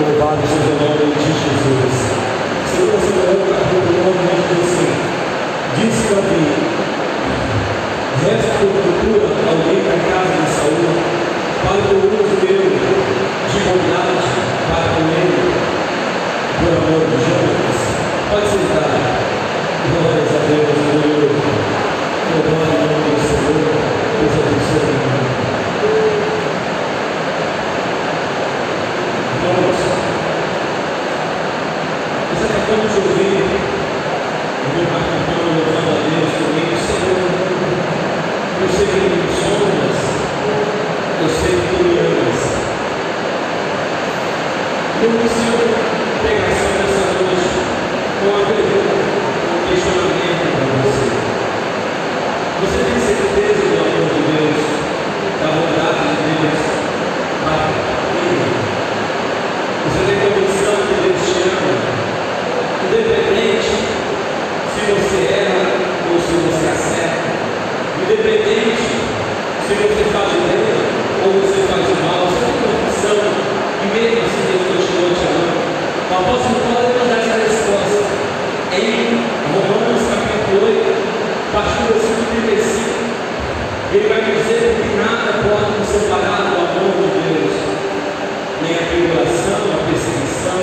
Louvado seja o nome de Jesus. Senhor, você coloca o nome de você. Diz para mim, resta procura alguém da casa de saúde. para o uso meu de bondade para com ele, por amor de Jesus. Pode sentar. Glórias a Deus. Ele vai dizer que nada pode nos separar do amor de Deus, nem a tribulação, a perseguição,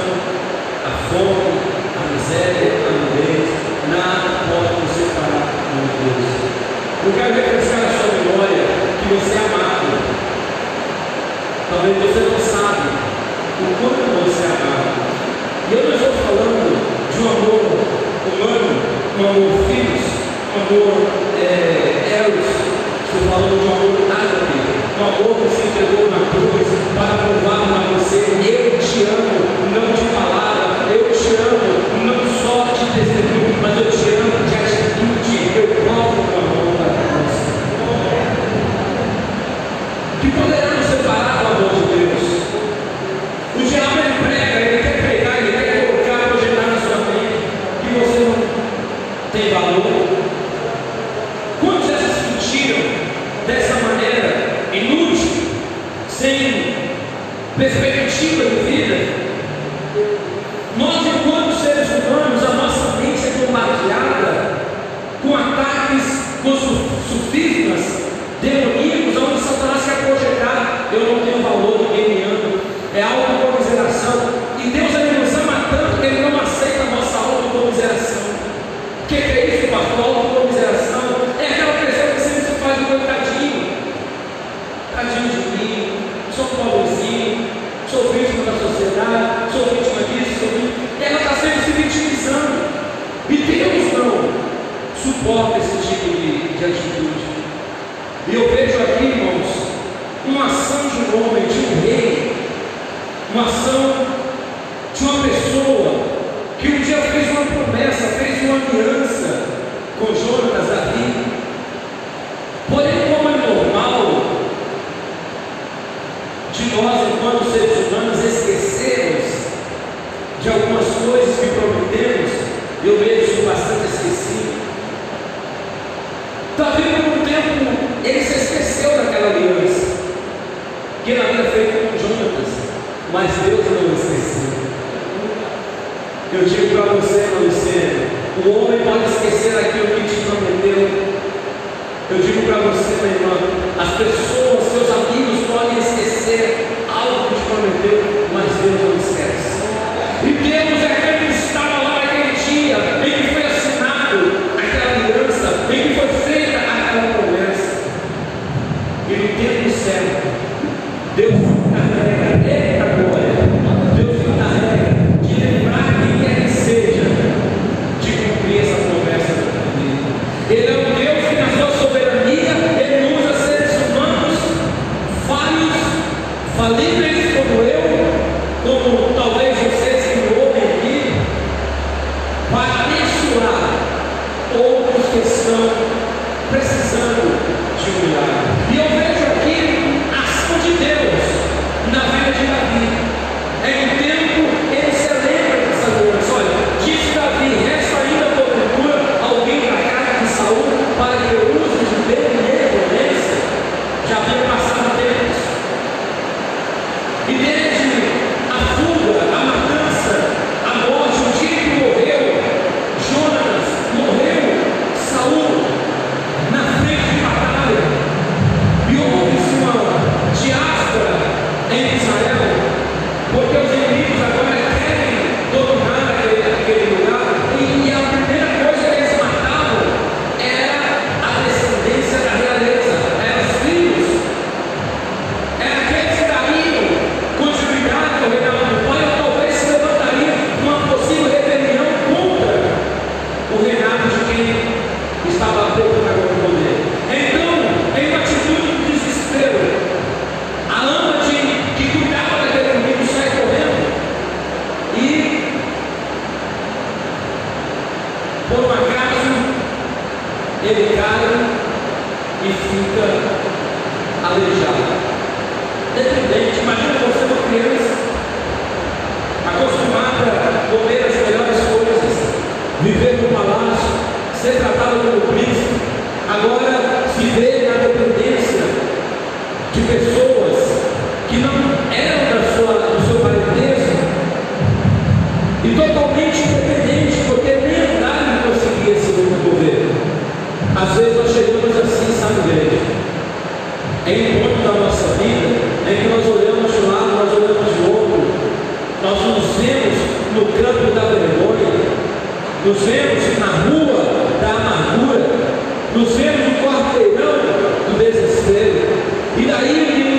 a fome, a miséria, a nudez, nada pode nos separar do amor de Deus. Eu quero refrescar a sua memória que você é amado. Talvez você não sabe o quanto você é amado. E eu não estou falando de um amor humano, um amor filhos, um amor um homem, de um rei, uma ação de uma pessoa que um dia fez uma promessa, fez uma aliança com Jonas, Davi, O homem pode esquecer aquilo que te prometeu. Eu digo para você, meu irmão, as pessoas, seus amigos podem esquecer algo que te prometeu, mas Deus não esquece. E Deus é aquele que estava lá naquele dia, em que foi assinado aquela aliança, em que foi feita aquela promessa. E no tempo certo, Deus em muito da nossa vida é que nós olhamos de um lado, nós olhamos de outro, nós nos vemos no campo da vergonha, nos vemos na rua da amargura, nos vemos no quarteirão do desespero. E daí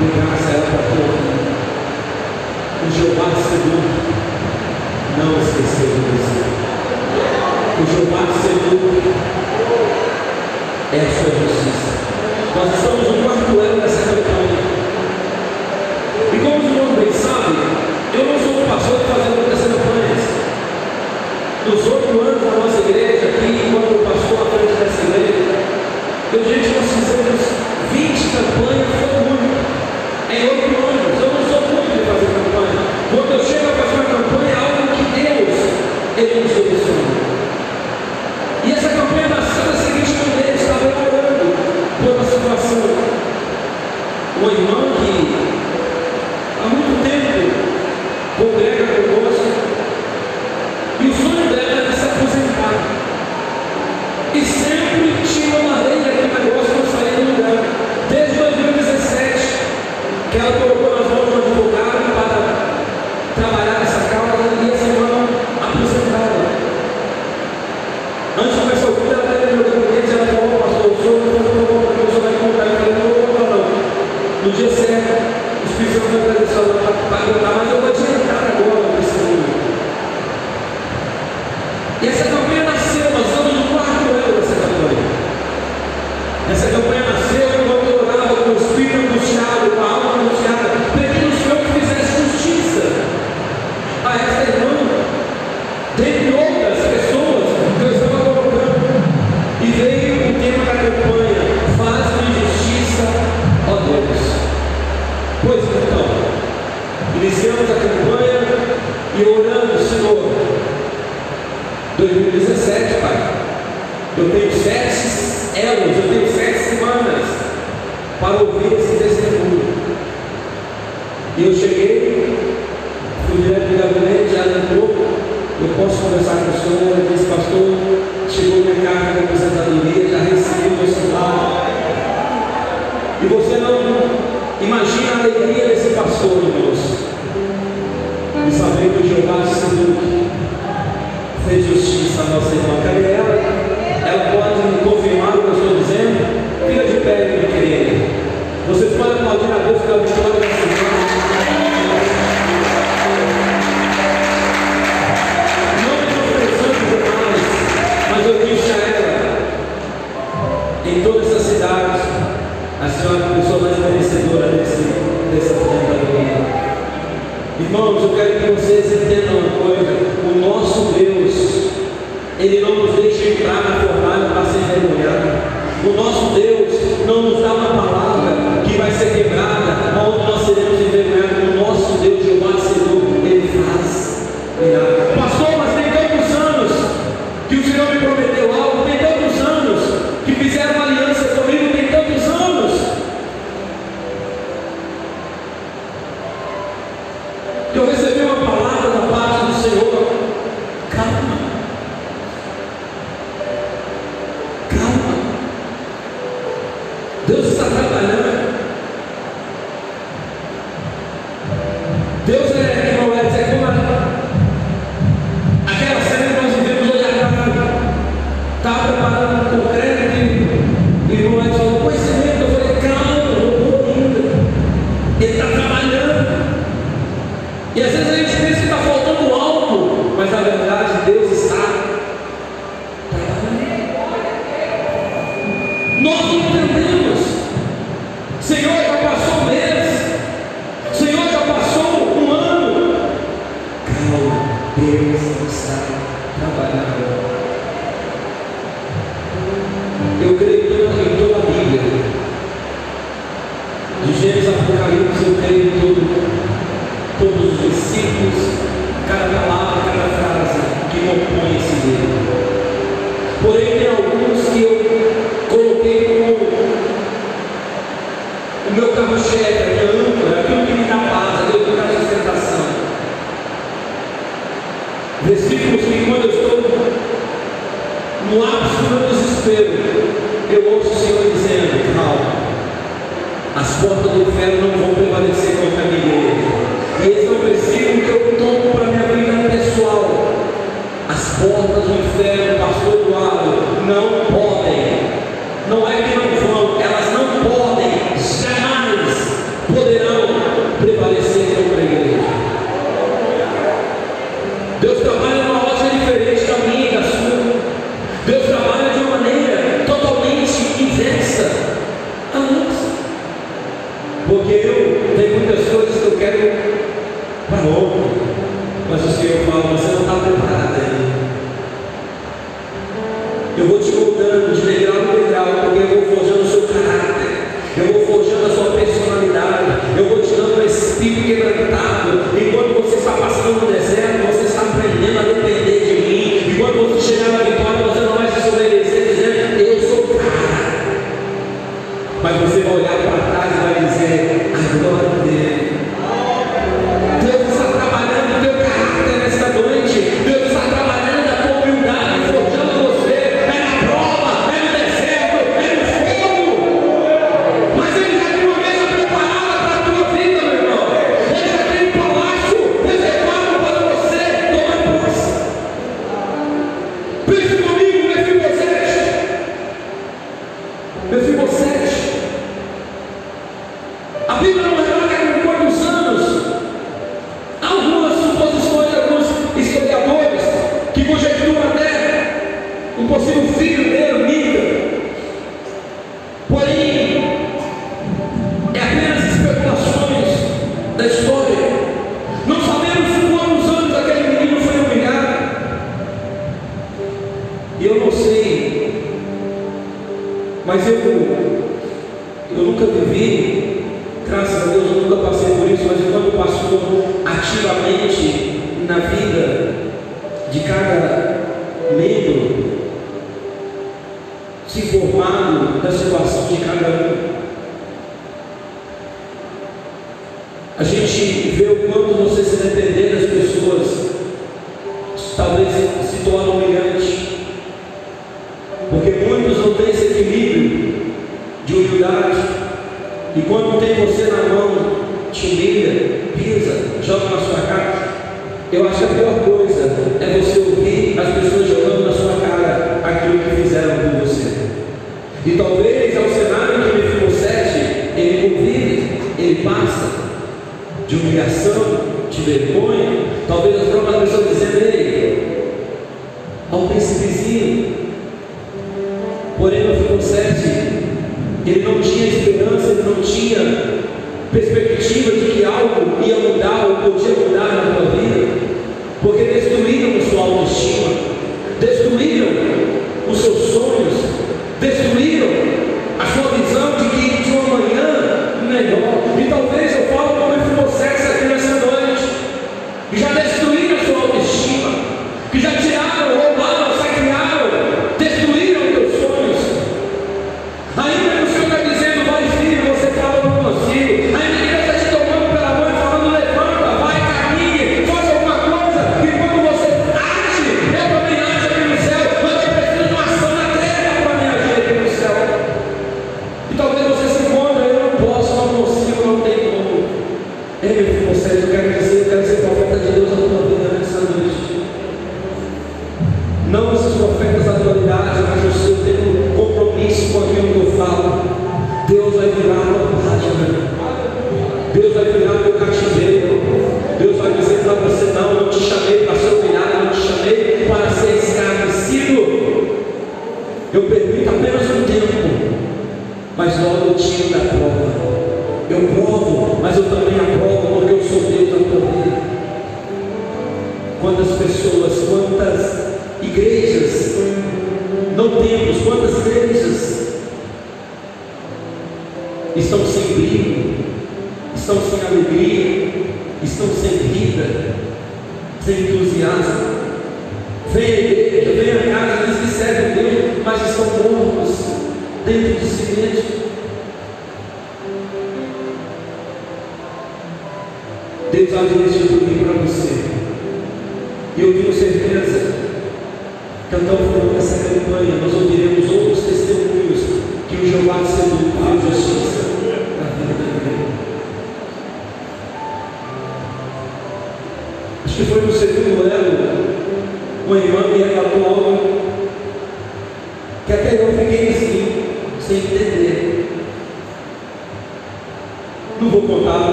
Yeah.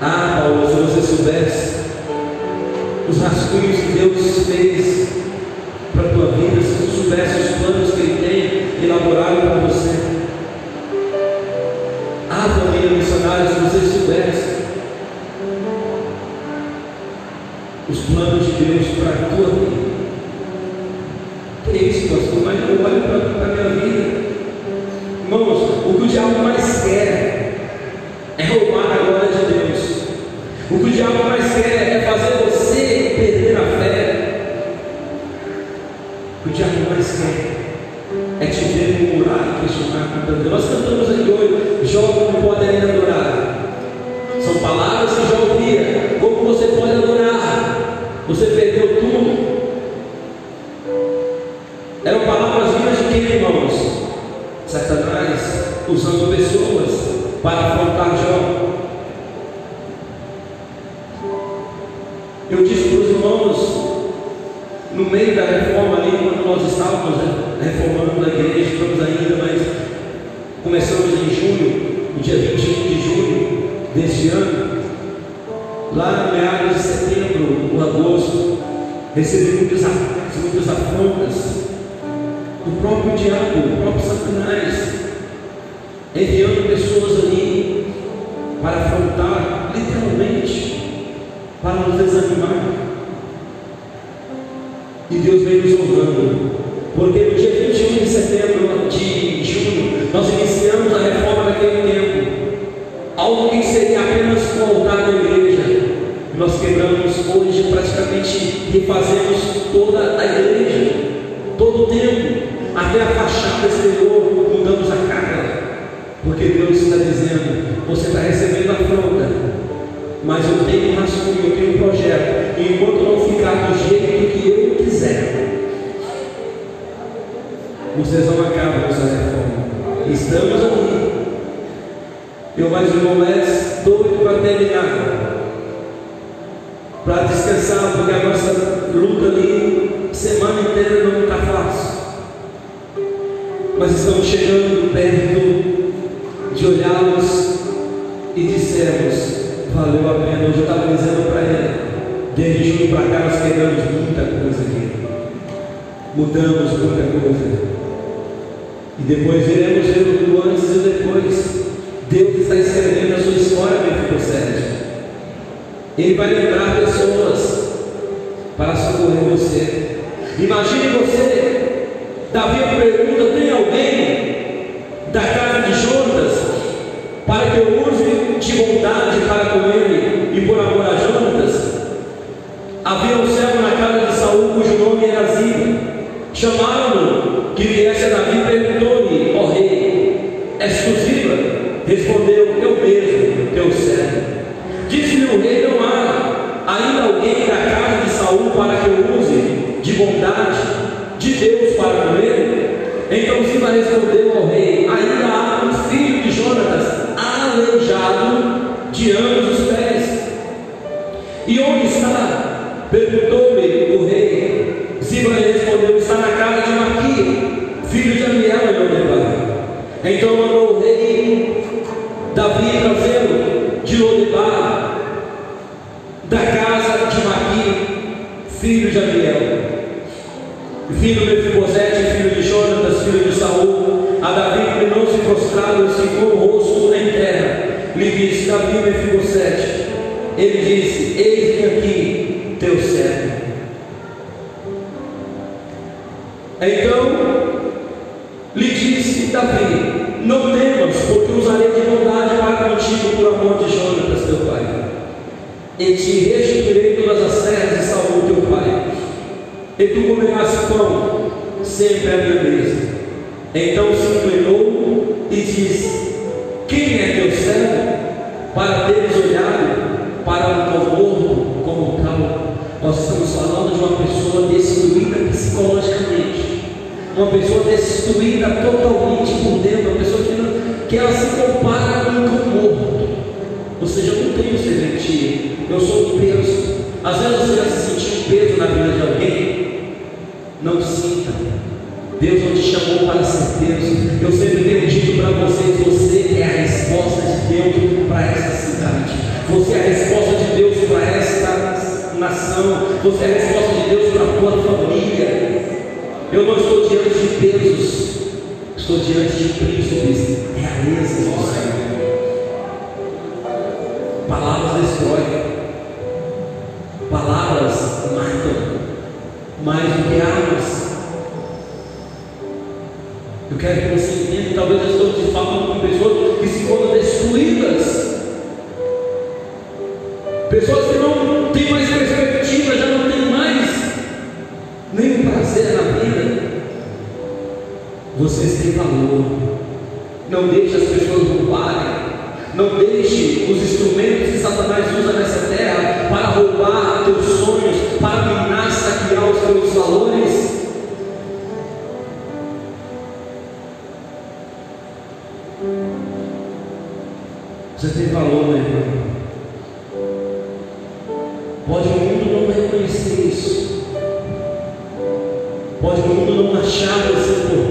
Ah, Paulo, se você soubesse os rascunhos que Deus fez para a tua vida, se tu soubesse os planos que Ele tem elaborado para você. Ah, família missionária, se você soubesse os planos de Deus para a tua vida veio desonrando. Porque no dia 21 de setembro de junho, nós iniciamos a reforma daquele tempo. Algo que seria apenas um altar da igreja. Nós quebramos hoje, praticamente refazemos toda a igreja, todo o tempo, até a fachada exterior, mudamos a cara. Porque Deus está dizendo, você está recebendo a afronta mas eu tenho um rascunho, eu tenho um projeto. E enquanto não ficar do jeito que eu vocês não acabam com essa reforma. Estamos aqui. Eu mais irmão Letes doido para terminar. Para descansar, porque a nossa luta ali, semana inteira não está fácil. Mas estamos chegando perto de olharmos e dissermos, valeu a pena. Hoje eu estava dizendo para ele, dirigindo para cá, nós quebramos muita coisa aqui. Mudamos muita coisa. E depois veremos o antes e o depois. Deus está escrevendo a sua história, Mefibosete. Ele vai lembrar pessoas para socorrer você. Imagine você. Davi pergunta: tem meu, eu mesmo, teu servo. Diz-lhe o rei: Não há ainda alguém da casa de Saul para que eu use de bondade de Deus para comer? Então Ziba respondeu. peso na vida de alguém, não sinta. Deus não te chamou para ser Deus. Eu sempre tenho dito para vocês: você é a resposta de Deus para esta cidade. Você é a resposta de Deus para esta nação. Você é a resposta de Deus para a tua família. Eu não estou diante de pesos, estou diante de príncipes, é a do Senhor. Palavras destroem. Quero que você entenda, talvez eu estou te falando com pessoas que se encontram destruídas. Pessoas que não têm mais perspectiva, já não têm mais nenhum prazer na vida. Vocês têm valor. Não deixe as pessoas roubarem. Não deixe os instrumentos que Satanás usa nessa terra para roubar teus sonhos, para minar, saquear os teus valores. Você tem valor, meu irmão. Pode o mundo não reconhecer isso. Pode o mundo não achar você importante.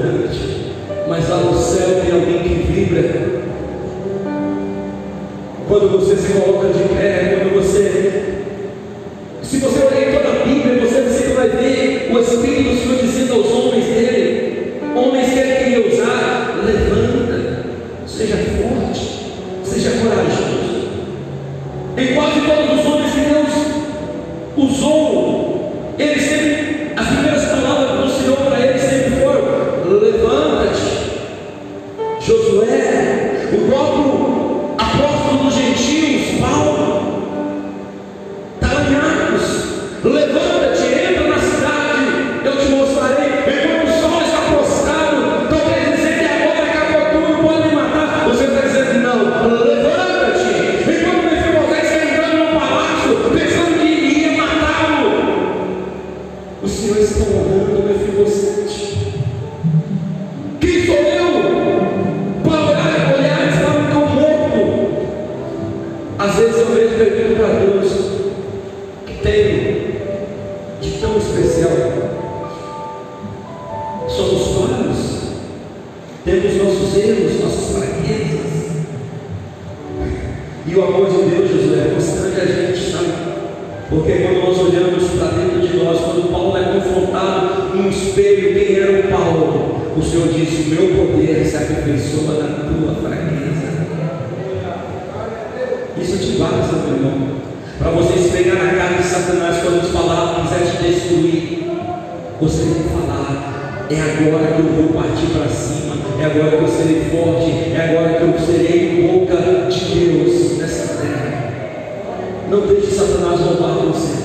Não deixe Satanás roubar de você.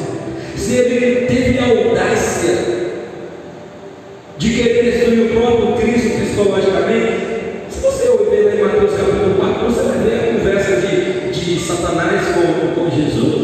Se ele teve a audácia de querer destruir o próprio Cristo psicologicamente, se você ouvir em Mateus capítulo 4, você vai ver a conversa de, de Satanás com, com Jesus.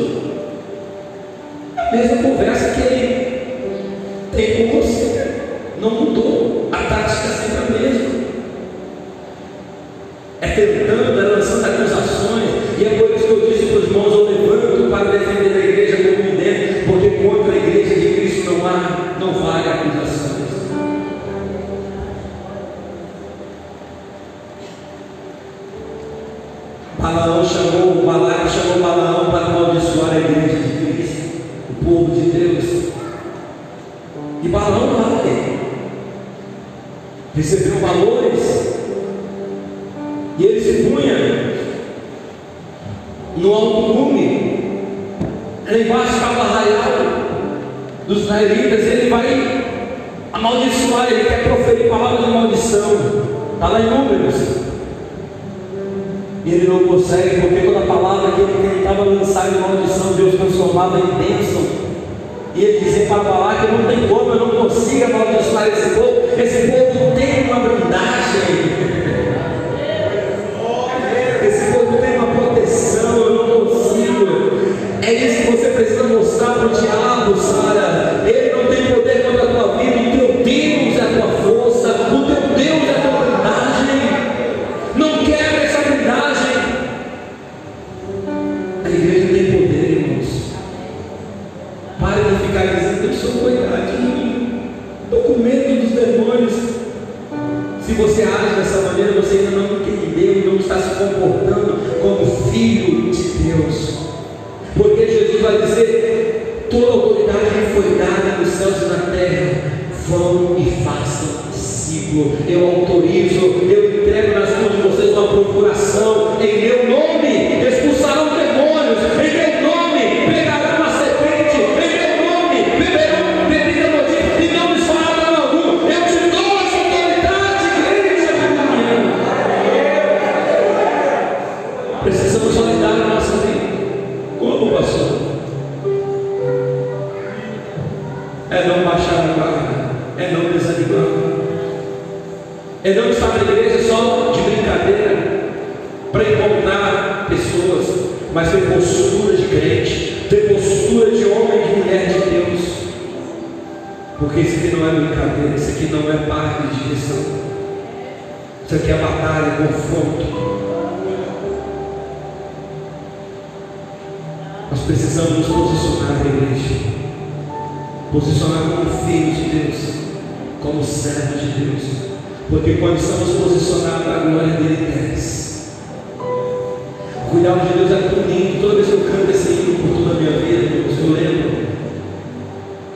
Cuidado de Deus é tão lindo. Toda vez que eu canto esse hino por toda a minha vida, eu lembro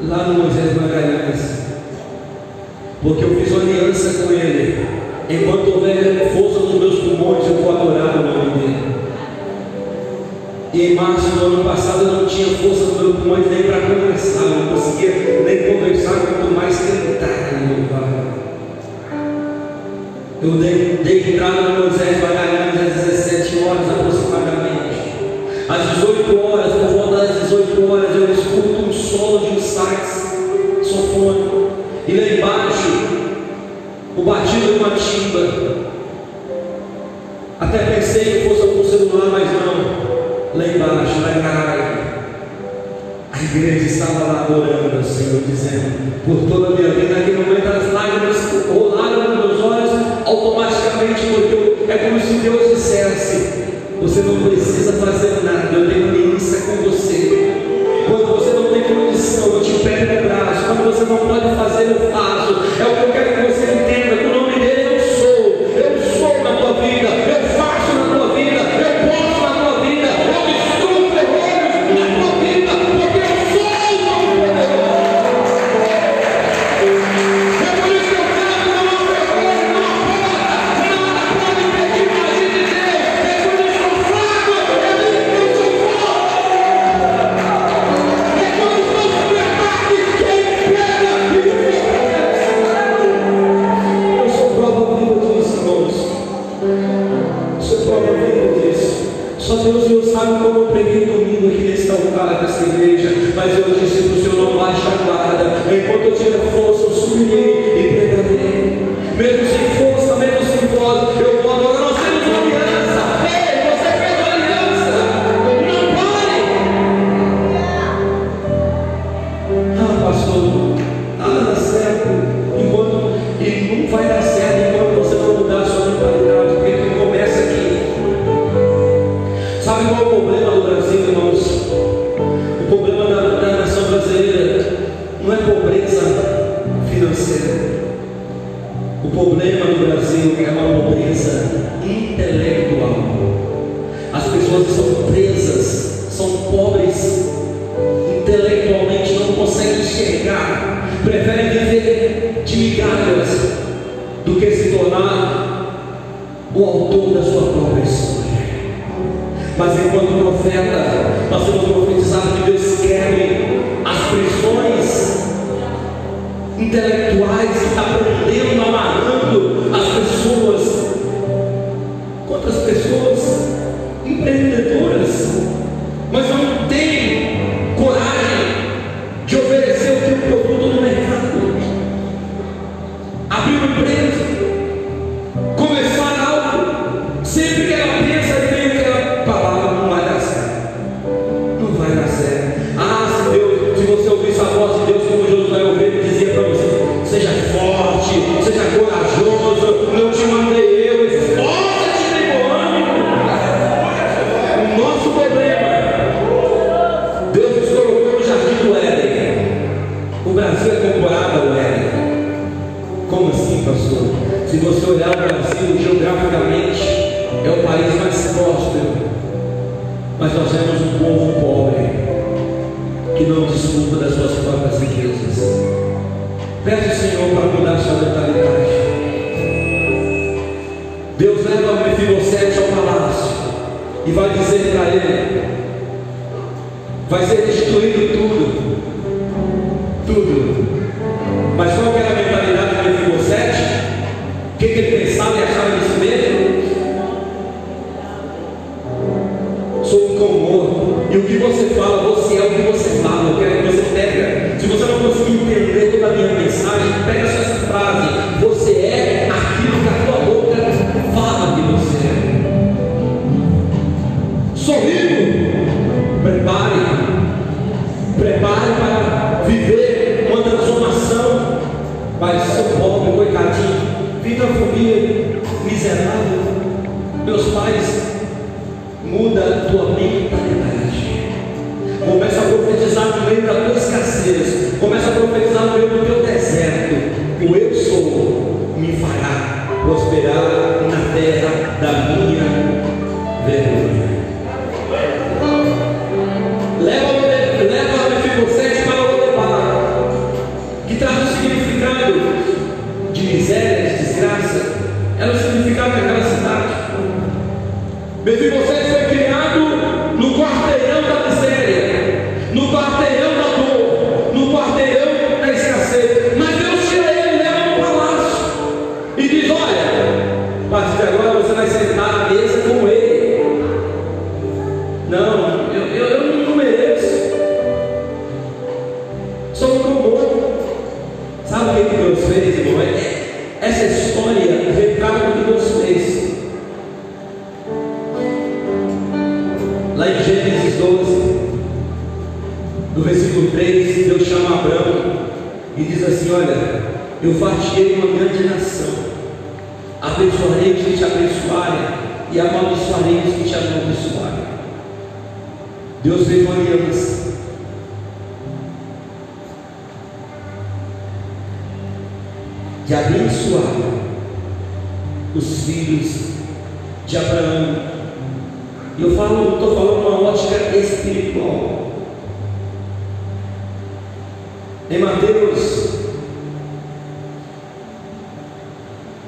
lá no Moisés Magalhães, porque eu fiz uma aliança com ele. Enquanto houver força nos meus pulmões, eu vou adorar o nome dele. E em março do ano passado eu não tinha força nos meus pulmões nem para conversar, eu não conseguia nem conversar com às 8 horas, por volta das 18 horas, eu escuto um solo de um sax sofônico. E lá embaixo, o batido de uma timba. Até pensei que fosse algum celular, mas não. Lá embaixo, lá em Caralho. A igreja estava lá adorando o Senhor, dizendo: Por toda ainda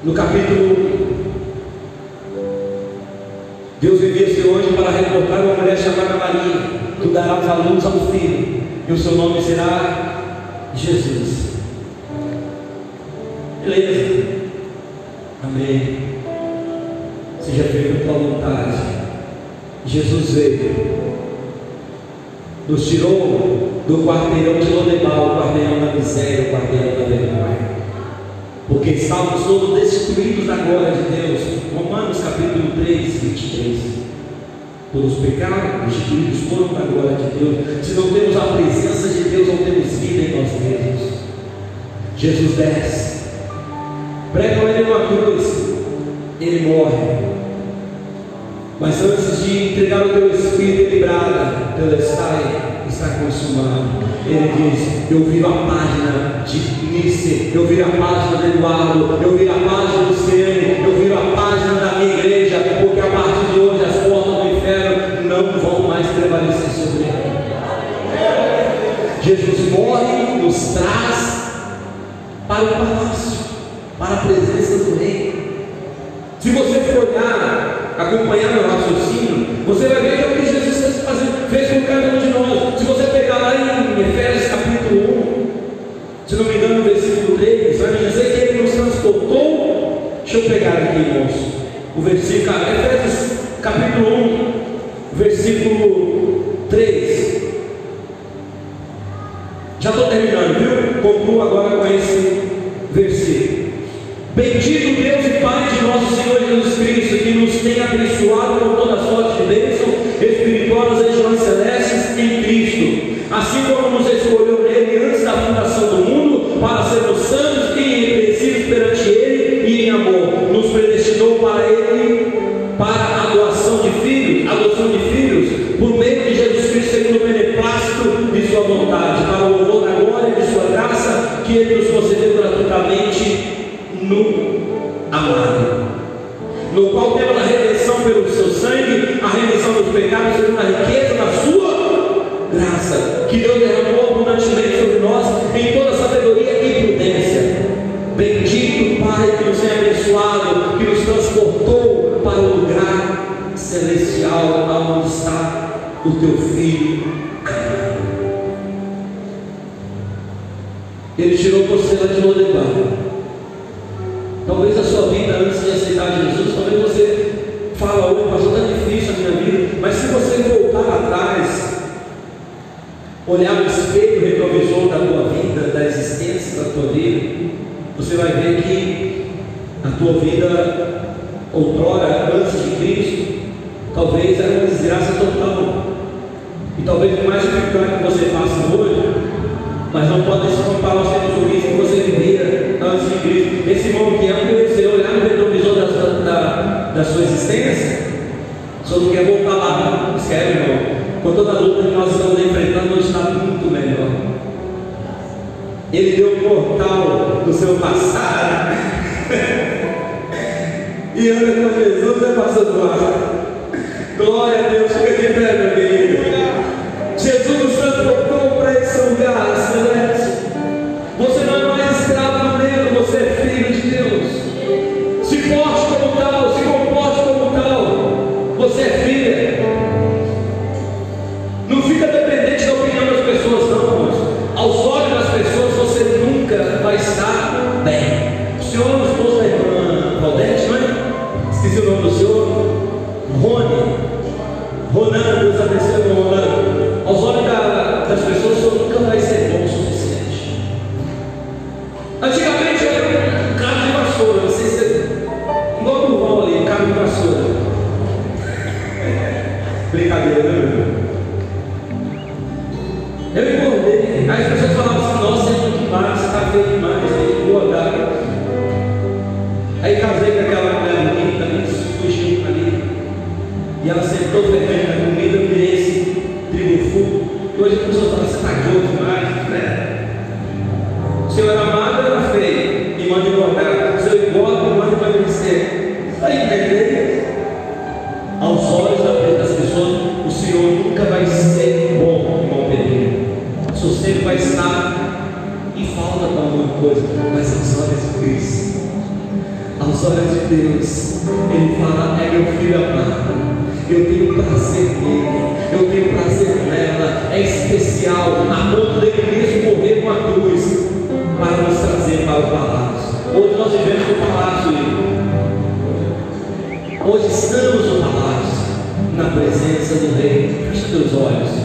No capítulo 1, Deus envia-se anjo para reportar uma mulher chamada Maria. Tu darás a luz ao filho, e o seu nome será Jesus. Beleza? Amém. Seja feito a tua vontade. Jesus veio nos tirou do quarteirão de Lodebar, o quarteirão da miséria, o quarteirão da vergonha. Porque estávamos todos destruídos da glória de Deus. Romanos capítulo 3, 23. Todos pecaram, destruídos foram da glória de Deus. Se não temos a presença de Deus, não temos vida em nós mesmos. Jesus desce, pregam ele numa cruz, ele morre. Mas antes de entregar o teu espírito, ele brada, Telestai está consumado. Ele diz: Eu viro a página de Nice, eu viro a página do Eduardo, eu viro a página do Ciene, eu viro a página da minha igreja, porque a partir de hoje as portas do inferno não vão mais prevalecer sobre ele. Jesus morre, nos traz para o palácio, para a presença do Rei. Se você for olhar, acompanhar meu raciocínio, você vai ver que é o que Jesus fez, fez com cada um de nós. Se você pegar lá em Efésios capítulo 1, se não me engano, versículo 3, vai dizer que ele nos transportou. Deixa eu pegar aqui, irmãos, o versículo, Efésios capítulo 1, versículo 3. Já estou terminando, viu? Concluo agora com esse se comparar aos ruins que você vivia antes de Cristo. Esse irmão que você olhar no retrovisor da, da, da sua existência, só não quer voltar lá, escreve irmão. Com toda a luta que nós estamos enfrentando, hoje está muito melhor. Ele deu um portal do seu passado. e anda com Jesus, é pastor Eduardo. Glória a Deus, fica de pé, meu querido. Jesus nos transportou para esse lugar Aos olhos das pessoas, o senhor nunca vai ser bom, irmão Pedrinho. O senhor sempre vai estar em falta alguma coisa, mas aos olhos de Cristo. Aos olhos de Deus, Ele fala, é meu filho amado eu tenho prazer nele, eu tenho prazer nela, é especial, a ponto dele mesmo morrer com a cruz, para nos trazer para o palácio. Hoje nós vivemos no palácio, estamos no palácio, na presença do Rei. Feche teus olhos.